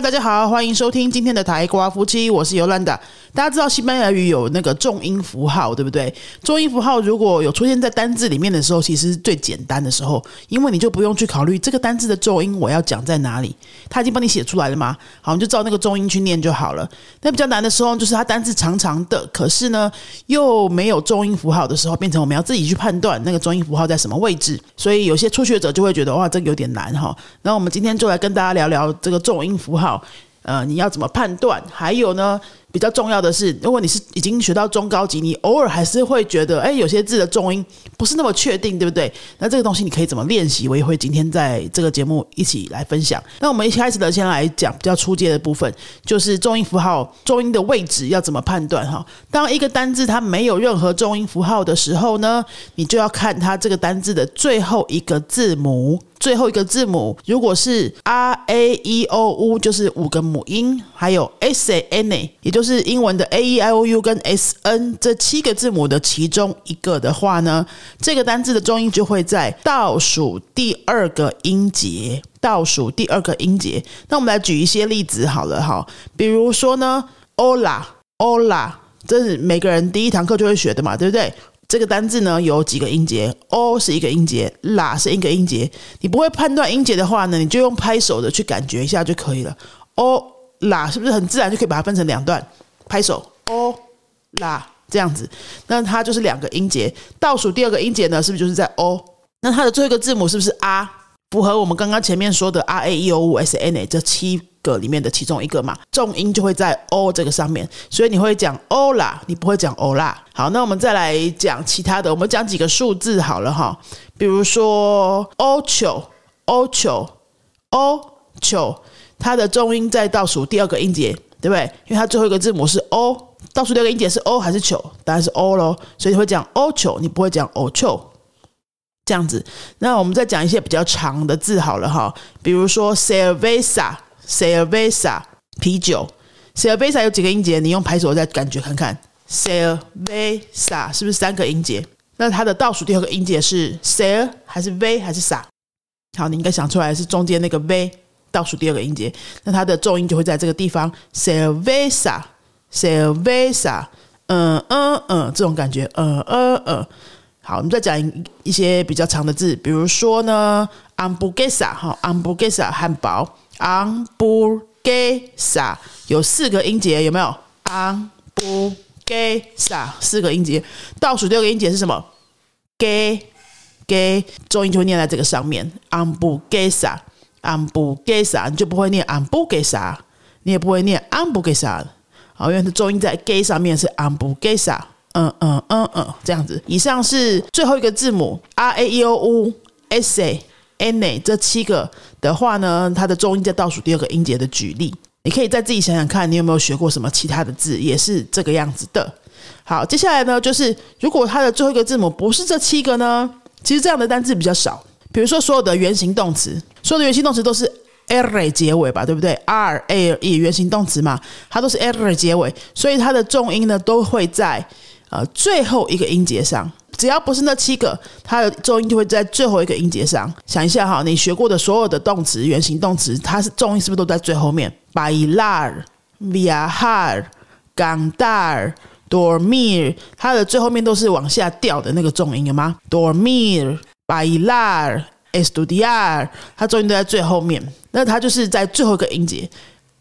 大家好，欢迎收听今天的台瓜夫妻，我是尤兰达。大家知道西班牙语有那个重音符号，对不对？重音符号如果有出现在单字里面的时候，其实是最简单的时候，因为你就不用去考虑这个单字的重音我要讲在哪里，他已经帮你写出来了嘛。好，你就照那个重音去念就好了。那比较难的时候，就是它单字长长的，可是呢又没有重音符号的时候，变成我们要自己去判断那个重音符号在什么位置。所以有些初学者就会觉得哇，这个有点难哈。那我们今天就来跟大家聊聊这个重音符。号，呃，你要怎么判断？还有呢？比较重要的是，如果你是已经学到中高级，你偶尔还是会觉得，哎，有些字的重音不是那么确定，对不对？那这个东西你可以怎么练习？我也会今天在这个节目一起来分享。那我们一开始呢，先来讲比较初阶的部分，就是重音符号重音的位置要怎么判断？哈，当一个单字它没有任何重音符号的时候呢，你就要看它这个单字的最后一个字母，最后一个字母如果是 r a e o u，就是五个母音，还有 s a n a，也就是。英文的 a e i o u 跟 s n 这七个字母的其中一个的话呢，这个单字的重音就会在倒数第二个音节。倒数第二个音节，那我们来举一些例子好了哈。比如说呢，ola，ola，这是每个人第一堂课就会学的嘛，对不对？这个单字呢有几个音节？o 是一个音节，la 是一个音节。你不会判断音节的话呢，你就用拍手的去感觉一下就可以了。o la，是不是很自然就可以把它分成两段？拍手 o la，这样子，那它就是两个音节。倒数第二个音节呢，是不是就是在 o？那它的最后一个字母是不是 r？符合我们刚刚前面说的 r a e o u s n a 这七个里面的其中一个嘛？重音就会在 o 这个上面，所以你会讲 o 啦，你不会讲 o 啦。好，那我们再来讲其他的，我们讲几个数字好了哈，比如说 o 九 o 九 o 九。它的重音在倒数第二个音节，对不对？因为它最后一个字母是 o，倒数第二个音节是 o 还是球？当然是 o 咯，所以你会讲 o 球，你不会讲 o 球。这样子。那我们再讲一些比较长的字好了哈，比如说 CER VESA Cerveza 啤酒，cerveza 有几个音节？你用拍手再感觉看看，cerveza 是不是三个音节？那它的倒数第二个音节是 cer 还是 v 还是 sa？好，你应该想出来是中间那个 v。倒数第二个音节，那它的重音就会在这个地方，cerveza，cerveza，嗯嗯嗯，这种感觉，嗯嗯嗯。好，我们再讲一些比较长的字，比如说呢，hamburguesa，哈，hamburguesa，汉堡，hamburguesa，有四个音节，有没有？hamburguesa，四个音节，倒数第二个音节是什么？ge，ge，重音就会念在这个上面，hamburguesa。安布给萨，你就不会念昂布给萨，你也不会念昂布给啥，好，因为它重音在给上面是昂布给萨，嗯嗯嗯嗯，这样子。以上是最后一个字母 r a e o u s a n a 这七个的话呢，它的重音在倒数第二个音节的举例，你可以再自己想想看，你有没有学过什么其他的字也是这个样子的。好，接下来呢，就是如果它的最后一个字母不是这七个呢，其实这样的单字比较少。比如说，所有的原形动词，所有的原形动词都是 r 结尾吧，对不对？r a e 原形动词嘛，它都是 r 结尾，所以它的重音呢都会在呃最后一个音节上。只要不是那七个，它的重音就会在最后一个音节上。想一下哈，你学过的所有的动词，原形动词，它是重音是不是都在最后面？bailar、viajar、cantar、dormir，它的最后面都是往下掉的那个重音，有吗？dormir。bailar, estudiar，它重音都在最后面，那它就是在最后一个音节。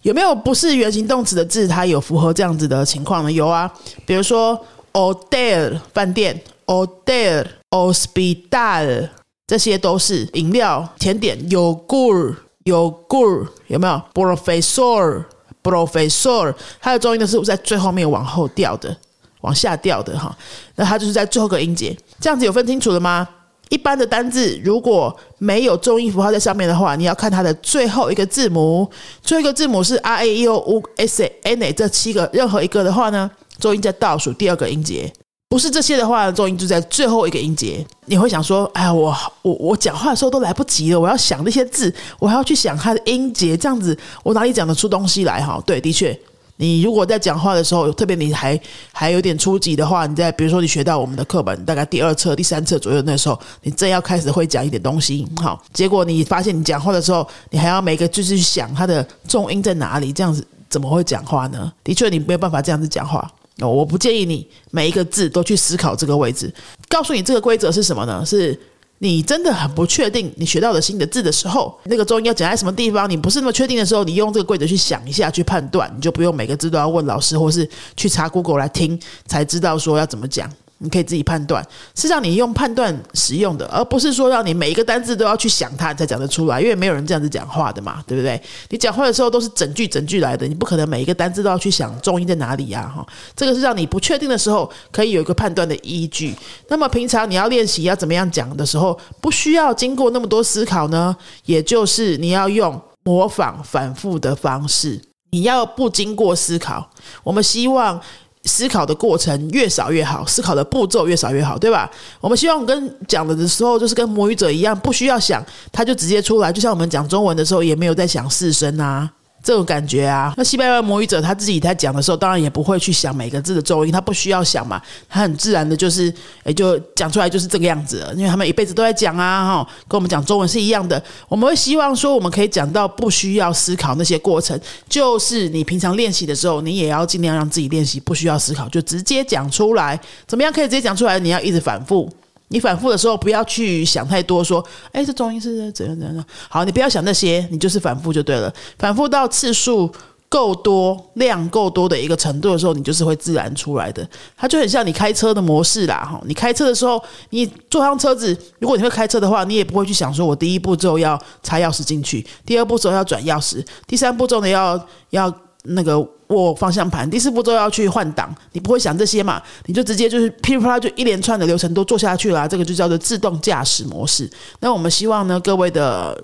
有没有不是原形动词的字，它有符合这样子的情况呢？有啊，比如说 hotel 饭店，hotel hospital，这些都是饮料、甜点。yogurt yogurt 有没有？professor professor，它的重音都是在最后面往后调的，往下调的哈。那它就是在最后个音节，这样子有分清楚了吗？一般的单字如果没有重音符号在上面的话，你要看它的最后一个字母。最后一个字母是 r a e o u s a n 这七个任何一个的话呢，重音在倒数第二个音节。不是这些的话，重音就在最后一个音节。你会想说：“哎呀，我我我讲话的时候都来不及了，我要想那些字，我还要去想它的音节，这样子我哪里讲得出东西来？”哈，对，的确，你如果在讲话的时候，特别你还还有点初级的话，你在比如说你学到我们的课本大概第二册、第三册左右那时候，你正要开始会讲一点东西，好，结果你发现你讲话的时候，你还要每个句子去想它的重音在哪里，这样子怎么会讲话呢？的确，你没有办法这样子讲话。哦，我不建议你每一个字都去思考这个位置。告诉你这个规则是什么呢？是。你真的很不确定你学到的新的字的时候，那个中音要讲在什么地方，你不是那么确定的时候，你用这个规则去想一下去判断，你就不用每个字都要问老师，或是去查 Google 来听才知道说要怎么讲。你可以自己判断，是让你用判断使用的，而不是说让你每一个单字都要去想它才讲得出来。因为没有人这样子讲话的嘛，对不对？你讲话的时候都是整句整句来的，你不可能每一个单字都要去想重音在哪里呀，哈。这个是让你不确定的时候可以有一个判断的依据。那么平常你要练习要怎么样讲的时候，不需要经过那么多思考呢？也就是你要用模仿反复的方式，你要不经过思考。我们希望。思考的过程越少越好，思考的步骤越少越好，对吧？我们希望跟讲的的时候，就是跟母语者一样，不需要想，他就直接出来。就像我们讲中文的时候，也没有在想四声啊。这种感觉啊，那西班牙母语者他自己在讲的时候，当然也不会去想每个字的重音，他不需要想嘛，他很自然的，就是也就讲出来就是这个样子，因为他们一辈子都在讲啊，哈，跟我们讲中文是一样的。我们会希望说，我们可以讲到不需要思考那些过程，就是你平常练习的时候，你也要尽量让自己练习不需要思考，就直接讲出来。怎么样可以直接讲出来？你要一直反复。你反复的时候，不要去想太多，说，哎，这中医是怎样怎样。好，你不要想那些，你就是反复就对了。反复到次数够多、量够多的一个程度的时候，你就是会自然出来的。它就很像你开车的模式啦，哈。你开车的时候，你坐上车子，如果你会开车的话，你也不会去想说，我第一步骤要插钥匙进去，第二步骤要转钥匙，第三步骤呢要要。那个握方向盘，第四步骤要去换挡，你不会想这些嘛？你就直接就是噼里啪啦就一连串的流程都做下去啦，这个就叫做自动驾驶模式。那我们希望呢，各位的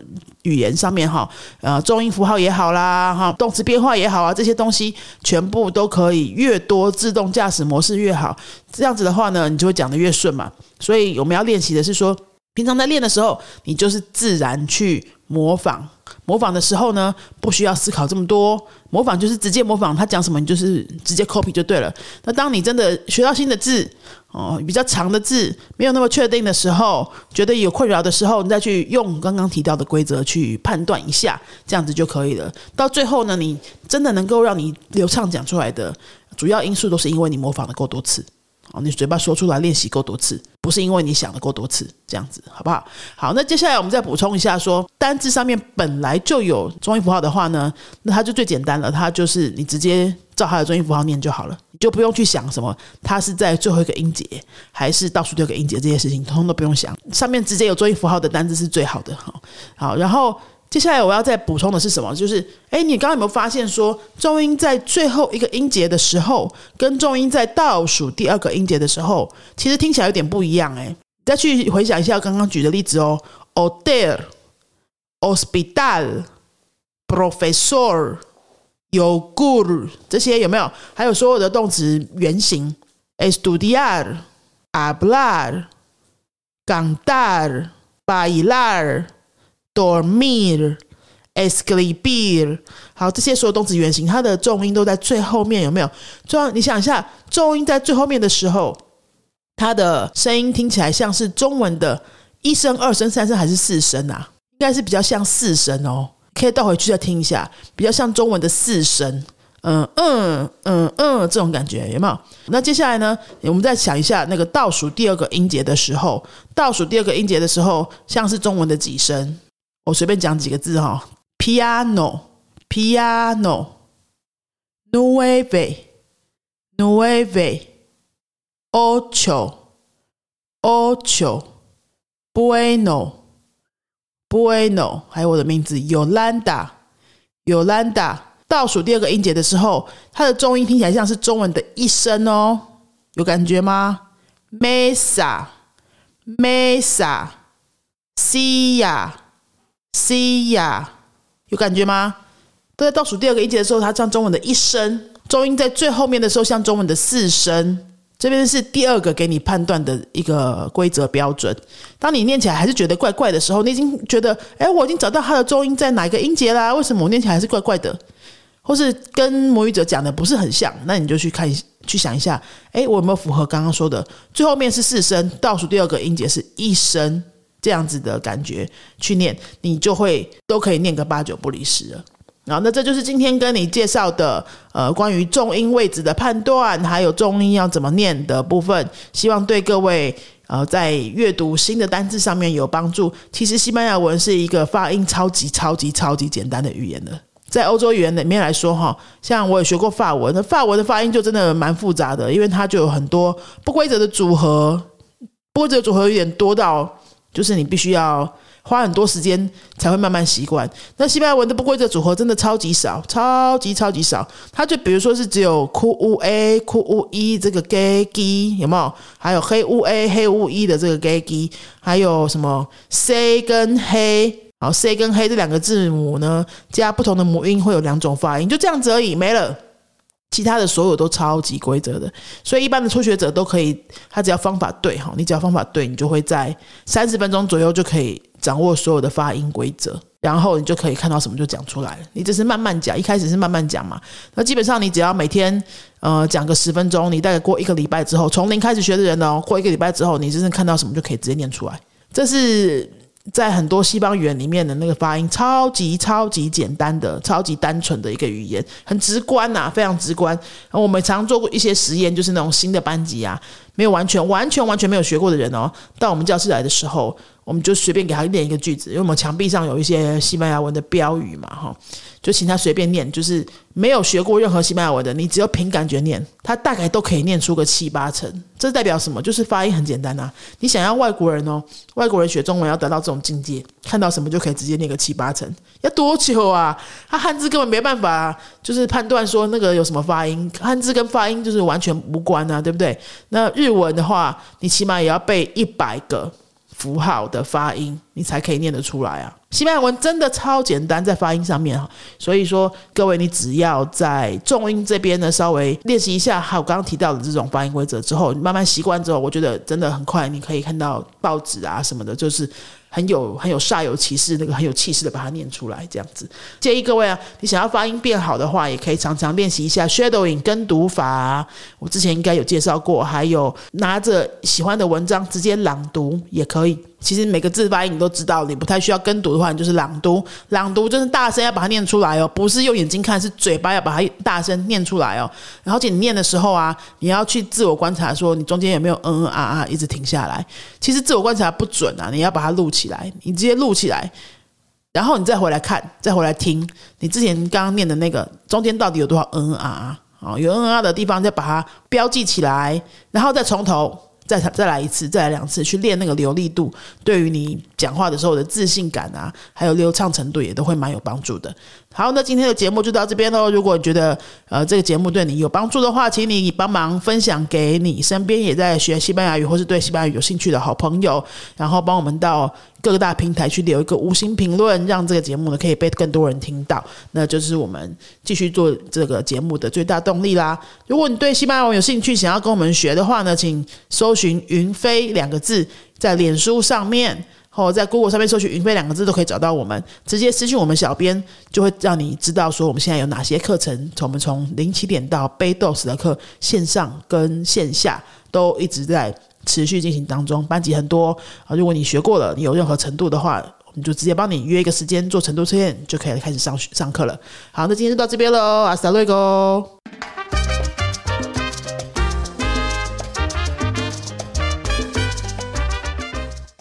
语言上面哈，呃，重音符号也好啦，哈，动词变化也好啊，这些东西全部都可以越多自动驾驶模式越好。这样子的话呢，你就会讲的越顺嘛。所以我们要练习的是说，平常在练的时候，你就是自然去模仿。模仿的时候呢，不需要思考这么多，模仿就是直接模仿他讲什么，你就是直接 copy 就对了。那当你真的学到新的字哦，比较长的字，没有那么确定的时候，觉得有困扰的时候，你再去用刚刚提到的规则去判断一下，这样子就可以了。到最后呢，你真的能够让你流畅讲出来的主要因素，都是因为你模仿的够多次。哦，你嘴巴说出来练习够多次，不是因为你想的够多次，这样子好不好？好，那接下来我们再补充一下，说单字上面本来就有中音符号的话呢，那它就最简单了，它就是你直接照它的中音符号念就好了，你就不用去想什么它是在最后一个音节还是倒数第二个音节这些事情，通通都不用想，上面直接有中音符号的单字是最好的。好，好，然后。接下来我要再补充的是什么？就是，哎，你刚刚有没有发现说，重音在最后一个音节的时候，跟重音在倒数第二个音节的时候，其实听起来有点不一样。哎，再去回想一下刚刚举的例子哦，hotel、hospital、professor、yogur 这些有没有？还有所有的动词原形，estudiar、hablar、cantar、bailar。Dormir, escribir，好，这些所有动词原形，它的重音都在最后面，有没有？重，你想一下，重音在最后面的时候，它的声音听起来像是中文的一声、二声、三声还是四声啊？应该是比较像四声哦。可以倒回去再听一下，比较像中文的四声。嗯嗯嗯嗯，这种感觉有没有？那接下来呢？我们再想一下，那个倒数第二个音节的时候，倒数第二个音节的时候，像是中文的几声？我随便讲几个字哈，piano piano nueve nueve ocho ocho bueno bueno，还有我的名字 Yolanda，Yolanda。倒数第二个音节的时候，它的重音听起来像是中文的一声哦，有感觉吗？Mesa，Mesa，Cia。C 呀，有感觉吗？都在倒数第二个音节的时候，它像中文的一声；中音在最后面的时候，像中文的四声。这边是第二个给你判断的一个规则标准。当你念起来还是觉得怪怪的时候，你已经觉得，哎，我已经找到它的中音在哪一个音节啦？为什么我念起来还是怪怪的？或是跟母语者讲的不是很像，那你就去看去想一下，哎，我有没有符合刚刚说的？最后面是四声，倒数第二个音节是一声，这样子的感觉去念，你就会都可以念个八九不离十了。然后，那这就是今天跟你介绍的，呃，关于重音位置的判断，还有重音要怎么念的部分，希望对各位呃在阅读新的单字上面有帮助。其实西班牙文是一个发音超级超级超级简单的语言的。在欧洲语言里面来说，哈，像我也学过法文，那法文的发音就真的蛮复杂的，因为它就有很多不规则的组合，不规则组合有点多到，就是你必须要花很多时间才会慢慢习惯。那西班牙文的不规则组合真的超级少，超级超级少。它就比如说是只有 q u a q u e 这个 g g 有没有？还有黑 u a 黑 u e 的这个 g g，还有什么 c 跟黑。好，C 跟黑这两个字母呢，加不同的母音会有两种发音，就这样子而已，没了。其他的所有都超级规则的，所以一般的初学者都可以，他只要方法对哈，你只要方法对，你就会在三十分钟左右就可以掌握所有的发音规则，然后你就可以看到什么就讲出来了。你只是慢慢讲，一开始是慢慢讲嘛，那基本上你只要每天呃讲个十分钟，你大概过一个礼拜之后，从零开始学的人哦，过一个礼拜之后，你真正看到什么就可以直接念出来，这是。在很多西方语言里面的那个发音，超级超级简单的、超级单纯的一个语言，很直观呐，非常直观。我们常做过一些实验，就是那种新的班级啊，没有完全、完全、完全没有学过的人哦，到我们教室来的时候。我们就随便给他念一个句子，因为我们墙壁上有一些西班牙文的标语嘛，哈，就请他随便念，就是没有学过任何西班牙文的，你只有凭感觉念，他大概都可以念出个七八成。这代表什么？就是发音很简单呐。你想要外国人哦，外国人学中文要得到这种境界，看到什么就可以直接念个七八成，要多久啊？他汉字根本没办法，就是判断说那个有什么发音，汉字跟发音就是完全无关啊，对不对？那日文的话，你起码也要背一百个。符号的发音，你才可以念得出来啊！西班牙文真的超简单，在发音上面哈，所以说各位，你只要在重音这边呢稍微练习一下，还有刚刚提到的这种发音规则之后，慢慢习惯之后，我觉得真的很快，你可以看到报纸啊什么的，就是。很有很有煞有其事，那个很有气势的把它念出来，这样子。建议各位啊，你想要发音变好的话，也可以常常练习一下 shadowing 跟读法。我之前应该有介绍过，还有拿着喜欢的文章直接朗读也可以。其实每个字发音你都知道，你不太需要跟读的话，你就是朗读。朗读就是大声要把它念出来哦，不是用眼睛看，是嘴巴要把它大声念出来哦。然后且你念的时候啊，你要去自我观察，说你中间有没有嗯嗯啊啊一直停下来。其实自我观察不准啊，你要把它录起来，你直接录起来，然后你再回来看，再回来听，你之前刚刚念的那个中间到底有多少嗯嗯啊啊？有嗯嗯啊的地方再把它标记起来，然后再从头。再再来一次，再来两次，去练那个流利度，对于你讲话的时候的自信感啊，还有流畅程度也都会蛮有帮助的。好，那今天的节目就到这边喽。如果觉得呃这个节目对你有帮助的话，请你帮忙分享给你身边也在学西班牙语或是对西班牙语有兴趣的好朋友，然后帮我们到各个大平台去留一个五星评论，让这个节目呢可以被更多人听到。那就是我们继续做这个节目的最大动力啦。如果你对西班牙语有兴趣，想要跟我们学的话呢，请搜寻“云飞”两个字，在脸书上面。或在 Google 上面搜取“云飞”两个字都可以找到我们，直接私信我们小编，就会让你知道说我们现在有哪些课程，从我们从零起点到 b 豆 s 的课，线上跟线下都一直在持续进行当中，班级很多啊。如果你学过了，你有任何程度的话，我们就直接帮你约一个时间做程度测验，就可以开始上上课了。好，那今天就到这边喽，阿斯达瑞哥。